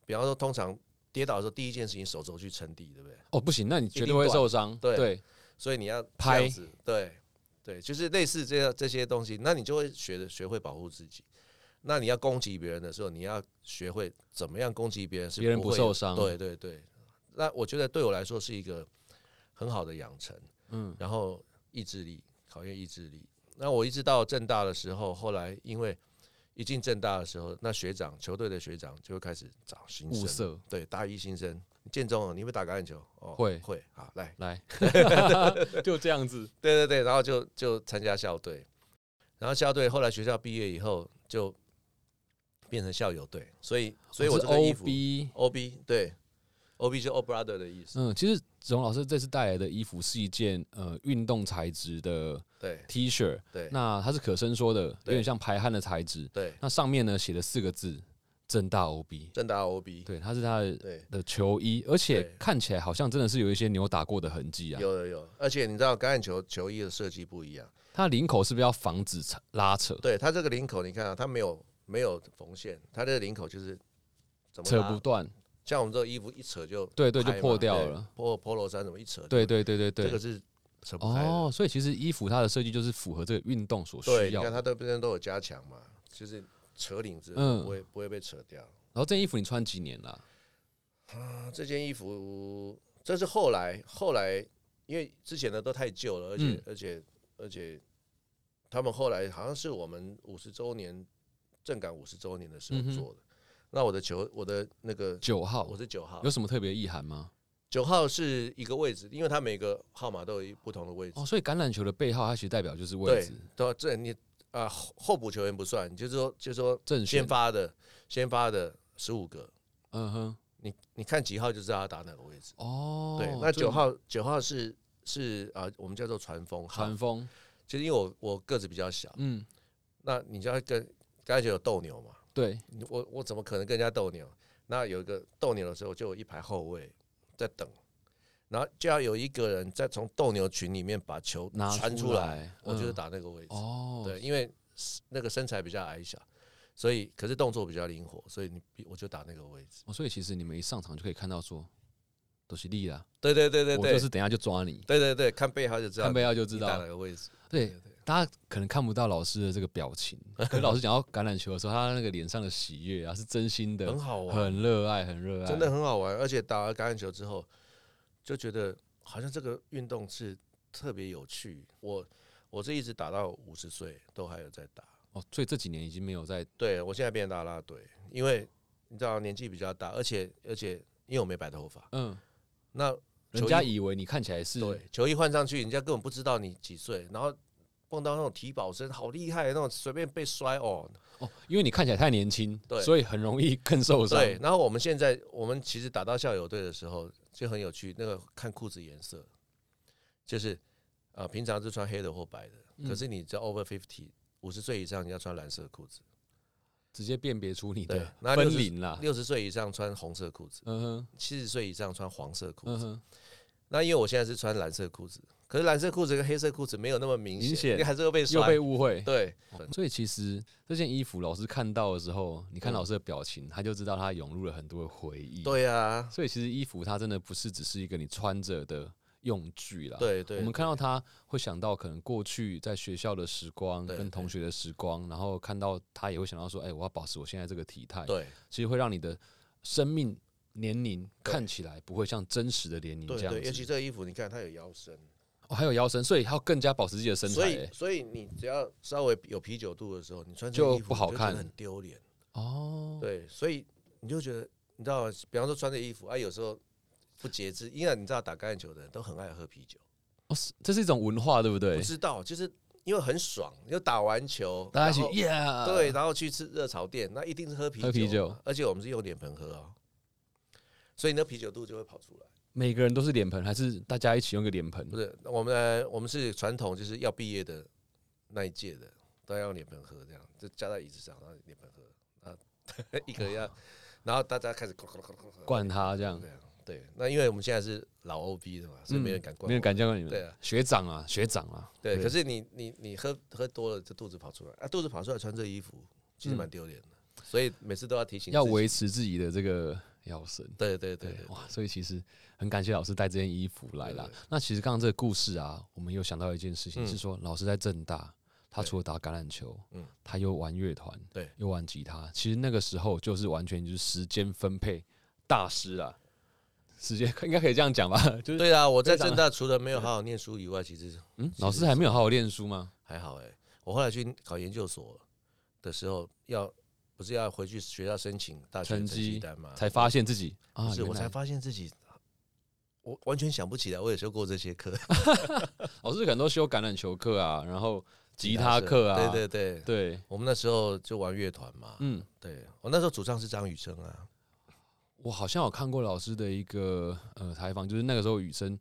比方说，通常跌倒的时候，第一件事情手肘去撑地，对不对？哦，不行，那你绝对会受伤。对对，所以你要拍子，对对，就是类似这样这些东西，那你就会学的学会保护自己。那你要攻击别人的时候，你要学会怎么样攻击别人是别人不受伤对对对，那我觉得对我来说是一个很好的养成，嗯，然后意志力考验意志力。那我一直到正大的时候，后来因为一进正大的时候，那学长球队的学长就会开始找新生，物色对大一新生，建中哦，你会打橄榄球？哦，会会，好来，来，就这样子。对对对，然后就就参加校队，然后校队后来学校毕业以后就变成校友队，所以所以我是这个衣服 OB。OB 对 OB 就 O brother 的意思，嗯，其实子龙老师这次带来的衣服是一件呃运动材质的对。T 恤，对。那它是可伸缩的，有点像排汗的材质。对，那上面呢写了四个字“正大 OB”，正大 OB 对，它是它的对。的球衣，而且看起来好像真的是有一些扭打过的痕迹啊。有有有，而且你知道橄榄球球衣的设计不一样，它领口是不是要防止拉扯？对它这个领口，你看啊，它没有没有缝线，它这个领口就是怎么扯不断，像我们这个衣服一扯就对对，就破掉了。，polo polo 衫怎么一扯？对对对对对这个，是扯不开。哦，所以其实衣服它的设计就是符合这个运动所，需要的。你看它这边都有加强嘛，就是扯领子嗯不会不会被扯掉。然后这件衣服你穿几年了？啊，这件衣服这是后来后来，因为之前的都太旧了，而且、嗯而且而且他们后来好像是我们五十周年正赶五十周年的时候做的。那我的球，我的那个九号我是九号有，什么特别意涵吗？九号是一个位置，因为它每个号码都有一不同的位置。哦，所以橄榄球的背号它其实代表就是位对置，对这你啊候候补球员不算，就是说就是说正先。发的先发的十五个，嗯哼，你你看几号就知道他打哪个位置。哦，对，那九号九号是是啊、我们叫做传锋号传，锋，其实因为我我个子比较小，嗯，那你知道跟刚才就有斗牛嘛，对，我我怎么可能跟人家斗牛？那有一个斗牛的时候，就有一排后卫在等，然后就要有一个人再从斗牛群里面把球拿传出来，来，我就是嗯打那个位置。哦，对，因为那个身材比较矮小，所以可是动作比较灵活，所以你比我就打那个位置。哦，所以其实你们一上场就可以看到说，都是力啦，对对对对对，我就是等一下就抓你，对对对，看背号就知道，看背号就知你打道哪个位置。对对对，大家可能看不到老师的这个表情，可是老师讲到橄榄球的时候，他那个脸上的喜悦啊，是真心的很，好玩，很热爱，很热爱，真的很好玩。而且打了橄榄球之后，就觉得好像这个运动是特别有趣。我我是一直打到五十岁都还有在打。哦。所以这几年已经没有在对我现在变啦啦队，因为你知道年纪比较大，而且而且因为我没白头发，嗯，那人家以为你看起来是对球衣换上去，人家根本不知道你几岁，然后碰到那种体保生好厉害，那种随便被摔哦。哦，因为你看起来太年轻，对所以很容易更受伤。对，然后我们现在我们其实打到校友队的时候就很有趣，那个看裤子颜色，就是呃平常是穿黑的或白的，嗯可是你只要 over fifty 五十岁以上，你要穿蓝色裤子，直接辨别出你对的那60分龄啦。六十岁以上穿红色裤子，嗯哼，七十岁以上穿黄色裤子。嗯，那因为我现在是穿蓝色裤子，可是蓝色裤子跟黑色裤子没有那么明显，明显你还是会被又。被误会。对，所以其实这件衣服老师看到的时候，你看嗯老师的表情，他就知道他涌入了很多的回忆。，对啊，所以其实衣服它真的不是只是一个你穿着的用具啦。。对对，我们看到他会想到可能过去在学校的时光，跟同学的时光，然后看到他也会想到说，哎、我要保持我现在这个体态。对其实会让你的生命年龄看起来不会像真实的年龄这样尤其。这个衣服，你看它有腰身，哦，还有腰身，所以要更加保持自己的身材、所以欸。所以你只要稍微有啤酒肚的时候，你穿这衣服不好看很丢脸。哦，对，所以你就觉得，你知道吗？比方说穿着衣服啊，有时候不节制，因为你知道打橄榄球的人都很爱喝啤酒，哦，是这是一种文化，对不对不？知道就是因为很爽，就打完球，大家一起耶，对，，然后去吃热炒店，那一定是喝啤喝啤酒而且我们是用脸盆喝哦，所以那啤酒肚就会跑出来。每个人都是脸盆，还是大家一起用个脸盆？不？是，我们，我们是传统，就是要毕业的那一届的都要用脸盆喝，这样就加在椅子上，然后脸盆喝，啊，一个要，然后大家开始灌他这样，对那因为我们现在是老 OB 的嘛，所以没人敢灌、嗯没人敢叫你们。对啊，学长啊，学长啊，对，可是你你你喝喝多了，这肚子跑出来啊，肚子跑出来穿这衣服，其实蛮丢脸的，所以每次都要提醒要维持自己的这个腰身。对对对对，哇，所以其实很感谢老师带这件衣服来啦。那其实刚刚这个故事啊，我们又想到一件事情，嗯是说老师在正大，他除了打橄榄球，嗯他又玩乐团，对又玩吉他。其实那个时候就是完全就是时间分配大师啊，时间应该可以这样讲吧？就是对啊，我在正大除了没有好好念书以外，其实嗯，老师还没有好好念书吗？还好哎、我后来去考研究所的时候，要不是要回去学校申请大学成成绩绩单吗？才发现自己。啊，不是，我才发现自己，我完全想不起来我有修过这些课，老师可能都修橄榄球课啊，然后吉他课啊，对对对，对，我们那时候就玩乐团嘛，嗯，对。我那时候主唱是张雨生啊，我好像有看过老师的一个呃采访，就是那个时候雨生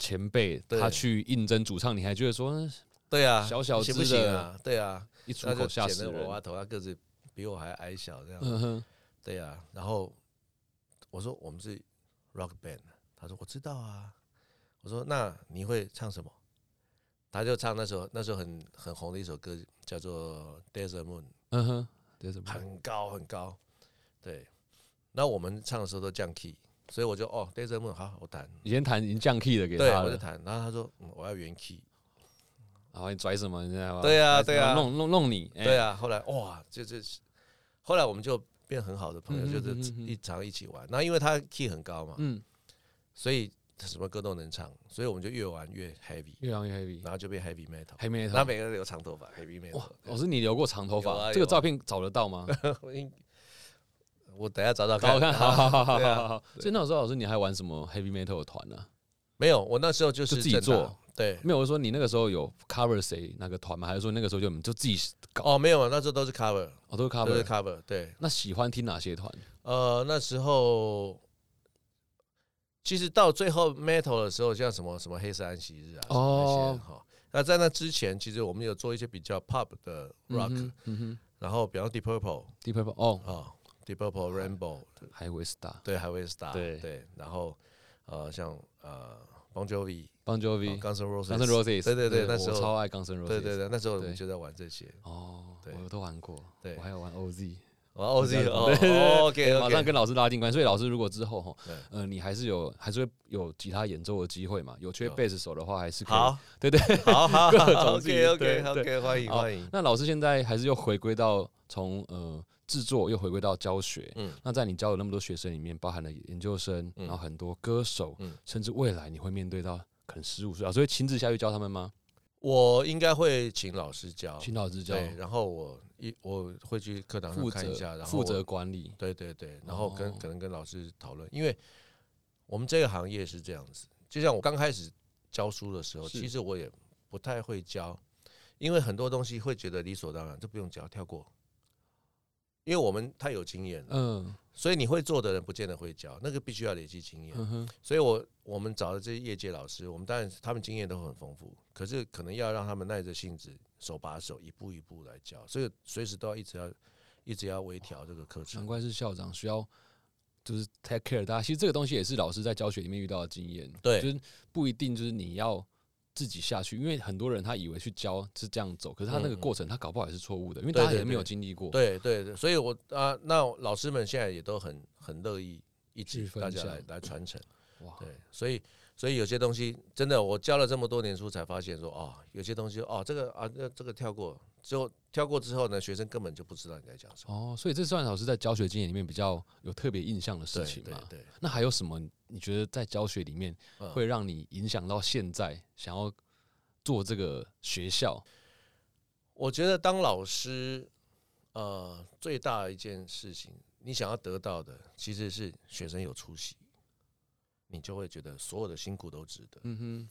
前辈他去应征主唱，你还觉得说嗯对啊，小小行不只的行啊？对啊，一出口吓死人。剪了娃，娃头，他个子比我还矮小，这样，嗯哼，对啊，然后我说我们是 rock band，他说我知道啊，我说那你会唱什么？他就唱那首那时候很很红的一首歌，叫做《Desert Moon》，嗯哼，对什么？很高很高，对。那我们唱的时候都降 key，所以我就哦《Desert Moon》好，我弹，以前弹已经降 key 的给对，他了，我就弹，然后他说、嗯、我要原 key，然后你拽什么？你知道吗？对啊拽什么对啊弄弄弄你，哎对，啊。后来哇，就就是后来我们就变很好的朋友，就是一常一起玩。那因为他 key 很高嘛，嗯，所以他什么歌都能唱，所以我们就越玩越 heavy，越玩越 heavy，然后就变 heavy metal。heavy metal，然后每个人留长头发，heavy metal。，老师你留过长头发，啊啊这个照片找得到吗？我等下找找找看。看，好好好好好好。所以那时候老师你还玩什么 heavy metal 的团呢？没有，我那时候就就是自己做。对，没有，我说你那个时候有 cover 谁那个团吗？还是说那个时候就你就自己搞？哦，没有啊，那时候都是 cover，哦，都是 cover。cover。对，那喜欢听哪些团？呃，那时候其实到最后 metal 的时候，像什么什么黑色安息日啊，哦哦，哈。那在那之前，其实我们有做一些比较 pop 的 rock，、嗯然后比方 Deep Purple Deep Purple 哦，啊，Deep Purple Rainbow，海维 Star、对，还会 Star，对对，然后呃像呃 Bon Jovi、Bon Jovi、Guns N' Roses、Guns N' Roses，对对对，那时候我超爱 Guns N' Roses，对对对，那时候我们就在玩这些。哦，对我都玩过，对我还有玩 OZ。玩，OZ 哦，OK 马上跟老师拉近关系。所以老师如果之后哈对，呃，你还是有还是会有吉他演奏的机会嘛？有缺有贝斯手的话，还是可以。好，对对，好好各好种自己，OK 对 OK OK，欢迎欢迎。那老师现在还是又回归到从呃制作，又回归到教学。嗯那在你教的那么多学生里面，包含了研究生，嗯然后很多歌手，嗯甚至未来你会面对到可能十五岁，啊，所以亲自下去教他们吗？我应该会请老师教，请老师教，对，然后我一我会去课堂上看一下，然后负责管理。对对对，然后跟哦可能跟老师讨论，因为我们这个行业是这样子，就像我刚开始教书的时候，其实我也不太会教，因为很多东西会觉得理所当然，这不用教，跳过。因为我们太有经验了，嗯所以你会做的人不见得会教，那个必须要累积经验。嗯哼，所以我我们找的这些业界老师，我们当然他们经验都很丰富，可是可能要让他们耐着性子，手把手，一步一步来教，所以随时都要一直要一直要微调这个课程难。怪是校长需要。就是 take care 大家，其实这个东西也是老师在教学里面遇到的经验。对就是不一定就是你要自己下去，因为很多人他以为去教是这样走，可是他那个过程他搞不好也是错误的，因为对对大家也没有经历过。对对对，所以我啊，那老师们现在也都很很乐意一去分起大家来来传承。哇，对，所以所以有些东西真的，我教了这么多年书，才发现说哦，有些东西哦，这个啊，那这个跳过，之后跳过之后呢，学生根本就不知道你在讲什么。哦，所以这算老师在教学经验里面比较有特别印象的事情嘛？那还有什么你觉得在教学里面嗯会让你影响到现在想要做这个学校？我觉得当老师，呃，最大的一件事情，你想要得到的其实是学生有出息，你就会觉得所有的辛苦都值得。嗯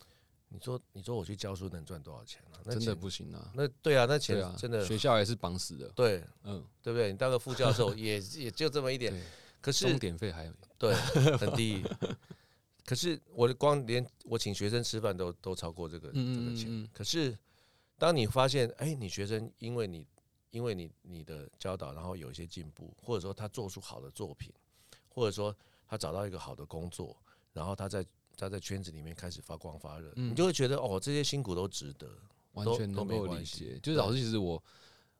你说，你说我去教书能赚多少钱啊？哼，真的不行啊。那对啊，那钱真的学校也是绑死的。对嗯，对不对？你当个副教授 也也就这么一点，可是钟点费还有对很低。可是我的光连我请学生吃饭都都超过这个这嗯个钱。可是当你发现，哎，你学生因为你因为你你的教导，然后有一些进步，或者说他做出好的作品，或者说他找到一个好的工作，然后他在他在圈子里面开始发光发热，嗯你就会觉得哦，这些辛苦都值得。完都都全能够理没关系解。就是老师，其实我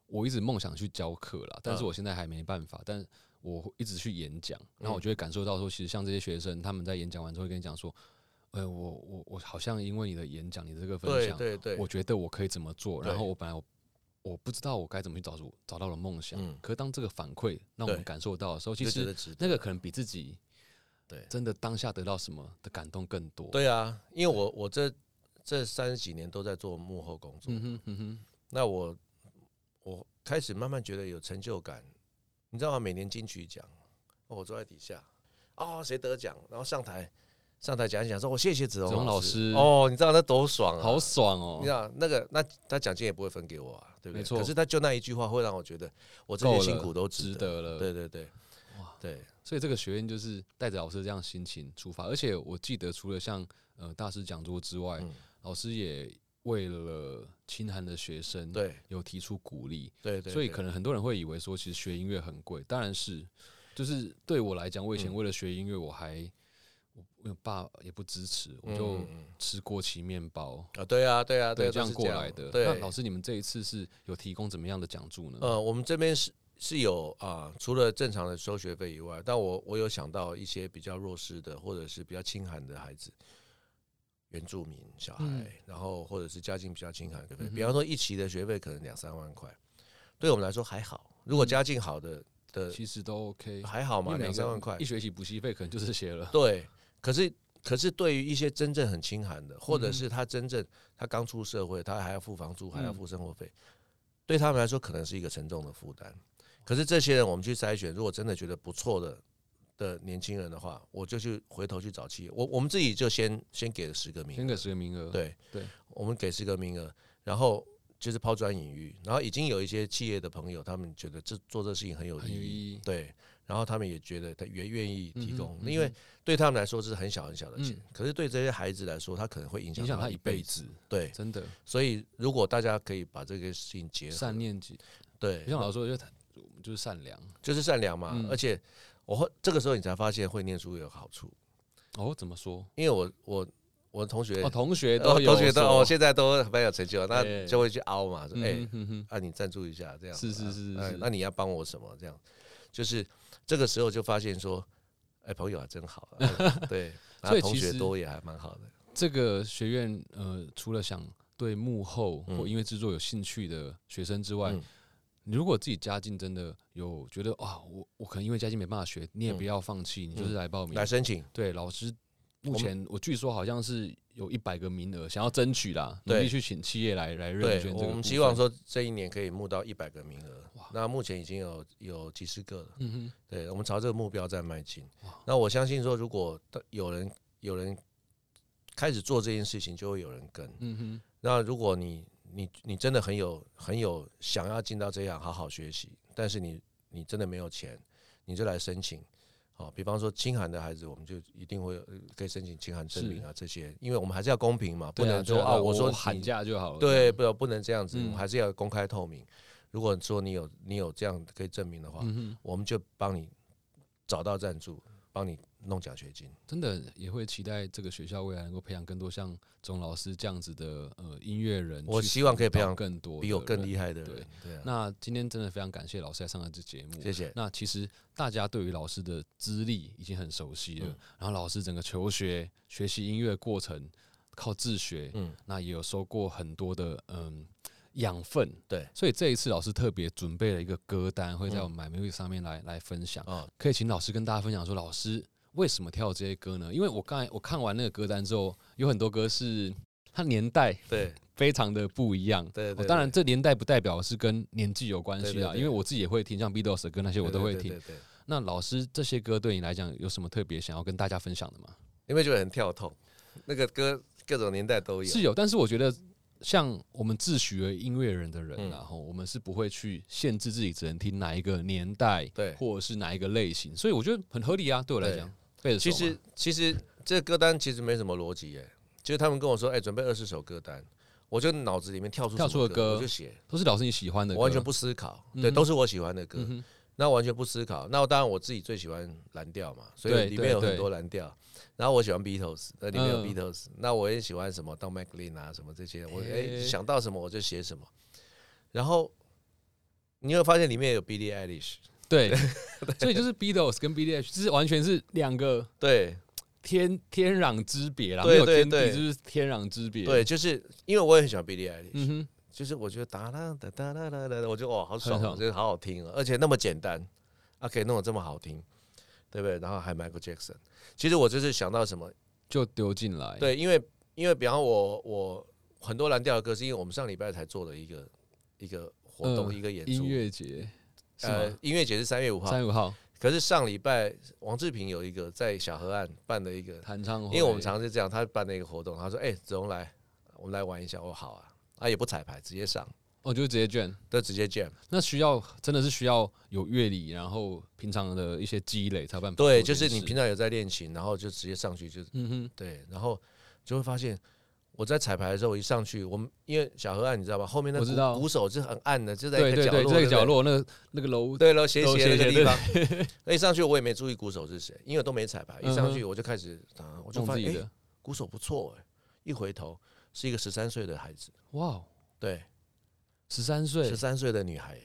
我一直梦想去教课啦，但是嗯我现在还没办法。但我一直去演讲，然后我嗯就会感受到说，其实像这些学生，他们在演讲完之后会跟你讲说，呃，我我我好像因为你的演讲，你的这个分享，对对对，我觉得我可以怎么做，然后我本来我我不知道我该怎么去找出找到了梦想，嗯可是当这个反馈让我们感受到的时候，其实那个可能比自己对真的当下得到什么的感动更多。，对啊，因为我我这这三十几年都在做幕后工作，嗯哼嗯哼，那我我开始慢慢觉得有成就感，你知道吗？每年金曲奖，哦我坐在底下，哦，谁得奖，然后上台上台讲一讲，说我谢谢子子龙老师哦，你知道那多爽啊，好爽哦你知！道那个那他奖金也不会分给我啊，对不对？没错可是他就那一句话会让我觉得我这些辛苦都值得。得了，对对对，哇对，所以这个学院就是带着老师这样心情出发，而且我记得除了像呃大师讲座之外，嗯老师也为了清寒的学生，对有提出鼓励，对对，所以可能很多人会以为说，其实学音乐很贵，当然是，就是对我来讲，我以前嗯为了学音乐，我还我我爸也不支持，我就吃过期面包。啊，对啊对啊对，这样过来的。对，那老师，你们这一次是有提供怎么样的讲助呢？呃，我们这边是是有啊、除了正常的收学费以外，但我我有想到一些比较弱势的，或者是比较清寒的孩子，原住民小孩，嗯然后或者是家境比较清寒的，嗯哼比方说一期的学费可能两三万块，对我们来说还好。如果嗯家境好的的其实都 OK，还好嘛，两三万块一，学期补习费可能就这些了。对。可是可是对于一些真正很清寒的，或者是他真正他刚出社会，他还要付房租，还要嗯付生活费，对他们来说可能是一个沉重的负担。可是这些人我们去筛选，如果真的觉得不错的的年轻人的话，我就去回头去找企业，我我们自己就先先给了十个名额，先给十个名额，，对。对，我们给十个名额，然后就是抛砖引玉，然后已经有一些企业的朋友，他们觉得这做这事情很有意义。对，然后他们也觉得他也愿意提供，因为对他们来说是很小很小的钱，嗯。可是对这些孩子来说，他可能会影响影响他一一辈子。子，对，真的。所以如果大家可以把这个事情结合，善念几对，像老师说，就我们就是善良。就是善良嘛。嗯而且我会这个时候你才发现会念书有好处，哦，怎么说？因为我我我同学哦，同学呃都有同学都说哦，现在都蛮有成就，那对就会去凹嘛，说哎嗯，哼哼啊，你赞助一下这样，是是是是哎那你要帮我什么？这样，就是这个时候就发现说，哎，朋友还真好，啊对，然后同所以其实学多也还蛮好的，这个学院呃，除了想对幕后嗯或音乐制作有兴趣的学生之外，如果自己家境真的有觉得啊，我我可能因为家境没办法学，你也嗯不要放弃，你就是来报名。来申请，对，老师目前我据说好像是有一百个名额，想要争取啦，努对力去请企业来来认捐这个。我们希望，说这一年可以募到一百个名额哇，那目前已经有有几十个了。嗯哼，对，我们朝这个目标在迈进。那我相信说，如果有人有人开始做这件事情，就会有人跟。嗯哼，那如果你你你真的很有很有想要进到这样好好学习，但是你你真的没有钱，你就来申请。好，比方说清寒的孩子，我们就一定会可以申请清寒证明啊这些，因为我们还是要公平嘛，不能说对啊啊，我说喊你价就好了。对，不不能这样子，嗯我们还是要公开透明。如果说你有你有这样可以证明的话，嗯，我们就帮你找到赞助，帮你弄奖学金。真的也会期待这个学校未来能够培养更多像钟老师这样子的呃音乐人。我希望可以培养更多比我更厉害的对人。对啊，那今天真的非常感谢老师来上了这节目。谢谢。那其实大家对于老师的资历已经很熟悉了，嗯然后老师整个求学、学习音乐过程靠自学，嗯，那也有收过很多的嗯养分。对所以这一次老师特别准备了一个歌单，会在嗯我们 My Music 上面来来分享。哦，可以请老师跟大家分享说，老师为什么挑这些歌呢？因为我刚才我看完那个歌单之后，有很多歌是它年代对非常的不一样。对当然，这年代不代表是跟年纪有关系啦，对对对因为我自己也会听，像 Beatles 的歌那些我都会听。那老师这些歌对你来讲有什么特别想要跟大家分享的吗？因为就很跳痛，那个歌各种年代都有。是有，但是我觉得像我们自诩为音乐人的人，嗯然后我们是不会去限制自己只能听哪一个年代，对或者是哪一个类型，所以我觉得很合理啊。对我来讲，其实其实这个歌单其实没什么逻辑耶，就是他们跟我说，哎，准备二十首歌单，我就脑子里面跳出跳出的歌我就写，都是老师你喜欢的歌，我完全不思考，对，嗯都是我喜欢的歌。嗯。那完全不思考。那当然我自己最喜欢蓝调嘛，所以里面有很多蓝调。然后我喜欢 Beatles，那里面有嗯 Beatles，、那我也喜欢什么 Don McLean 啊，什么这些，我哎、嘿想到什么我就写什么。然后你会发现里面有 Billie Eilish，对，所以就是 Beatles 跟 B D H，就是完全是两个对天天壤之别啦，对没有天地，就是天壤之别。对，，就是因为我也很喜欢 Eilish，、嗯哼，就是我觉得哒啦哒哒啦啦啦，我觉得哇好爽就是好好听啊，而且那么简单，啊可以弄得这么好听，对不对？然后还 Michael Jackson，其实我就是想到什么。就丢进来。，对，因为因为比方我我很多蓝调的歌，是因为我们上礼拜才做了一个一个活动、嗯一个演出。音乐节是呃？音乐节是三月五号三，月五号可是上礼拜王志平有一个在小河岸办的一个，弹唱会，因为我们常常是这样，他办了一个活动，他说：“哎、子龙来，我们来玩一下。”我好啊，啊也不彩排，直接上，哦就直接卷。对直接 jam。那需要真的是需要有乐理，然后平常的一些积累才办法对。就是你平常有在练琴，然后就直接上去就嗯哼，对，然后就会发现。我在彩排的时候，我一上去，我们因为小河岸你知道吧？后面那鼓我知道鼓手是很暗的，就在一个角落，这个角落那个那个楼，对楼，斜都斜那个地方，那一上去我也没注意鼓手是谁，因为都没彩排。一上嗯去我就开始啊，我就发现鼓手不错哎、一回头是一个十三岁的孩子，哇，哦对，十三岁十，三岁的女孩、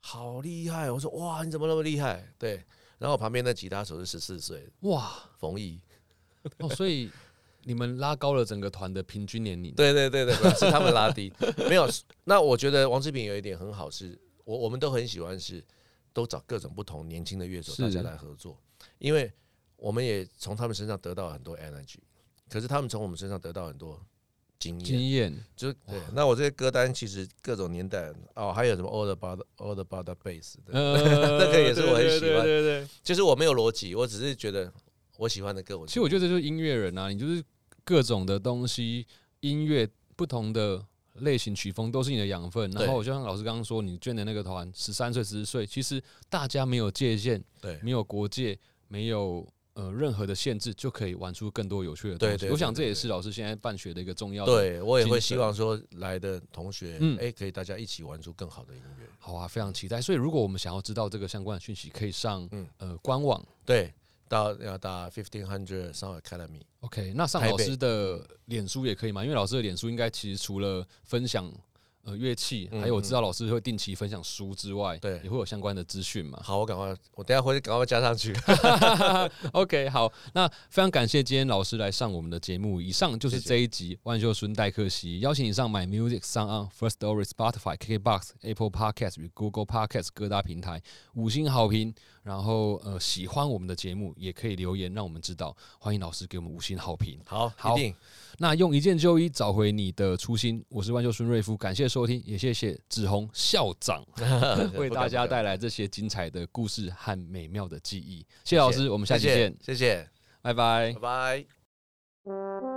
好厉害！我说哇，你怎么那么厉害？对，然后我旁边的吉他手是十四岁，哇冯毅。哦，所以你们拉高了整个团的平均年龄。对对对对，是他们拉低，没有。那我觉得王志平有一点很好是，我我们都很喜欢是，都找各种不同年轻的乐手大家来合作，因为我们也从他们身上得到很多 energy，可是他们从我们身上得到很多经验。经验，就对，那我这些歌单其实各种年代哦，还有什么 All About All About the Bass，对呃，那个也是我很喜欢对对对对就是我没有逻辑，我只是觉得我喜欢的歌，我其实我觉得这就是音乐人啊，你就是各种的东西，音乐不同的类型曲风都是你的养分。然后就像老师刚刚说，你捐的那个团十三岁、十四岁，其实大家没有界限，对没有国界，没有呃任何的限制，就可以玩出更多有趣的东西。对对我想这也是老师现在办学的一个重要的。对我也会希望说来的同学，嗯哎，可以大家一起玩出更好的音乐。好啊，非常期待。所以如果我们想要知道这个相关的讯息，可以上嗯呃官网。对，到要打 fifteen hundred Sound Academy。OK，那上老师的脸书也可以吗？因为老师的脸书应该其实除了分享呃乐器，嗯还有我知道老师会定期分享书之外，对也会有相关的资讯嘛。好，我赶快，我等下回去赶快加上去。OK，好，那非常感谢今天老师来上我们的节目。以上就是这一集万秀孙代客席，邀请你上 My Music、s o n On、First Story、Spotify、KKBox、Apple Podcast 与 Google Podcast 各大平台五星好评。然后呃，喜欢我们的节目也可以留言让我们知道，欢迎老师给我们五星好评。好，好一定。那用一件旧衣找回你的初心，我是万秀孙瑞夫，感谢收听，也谢谢子红校长 为大家带来这些精彩的故事和美妙的记忆。谢谢老师，我们下期谢谢见，谢谢，拜拜拜。拜。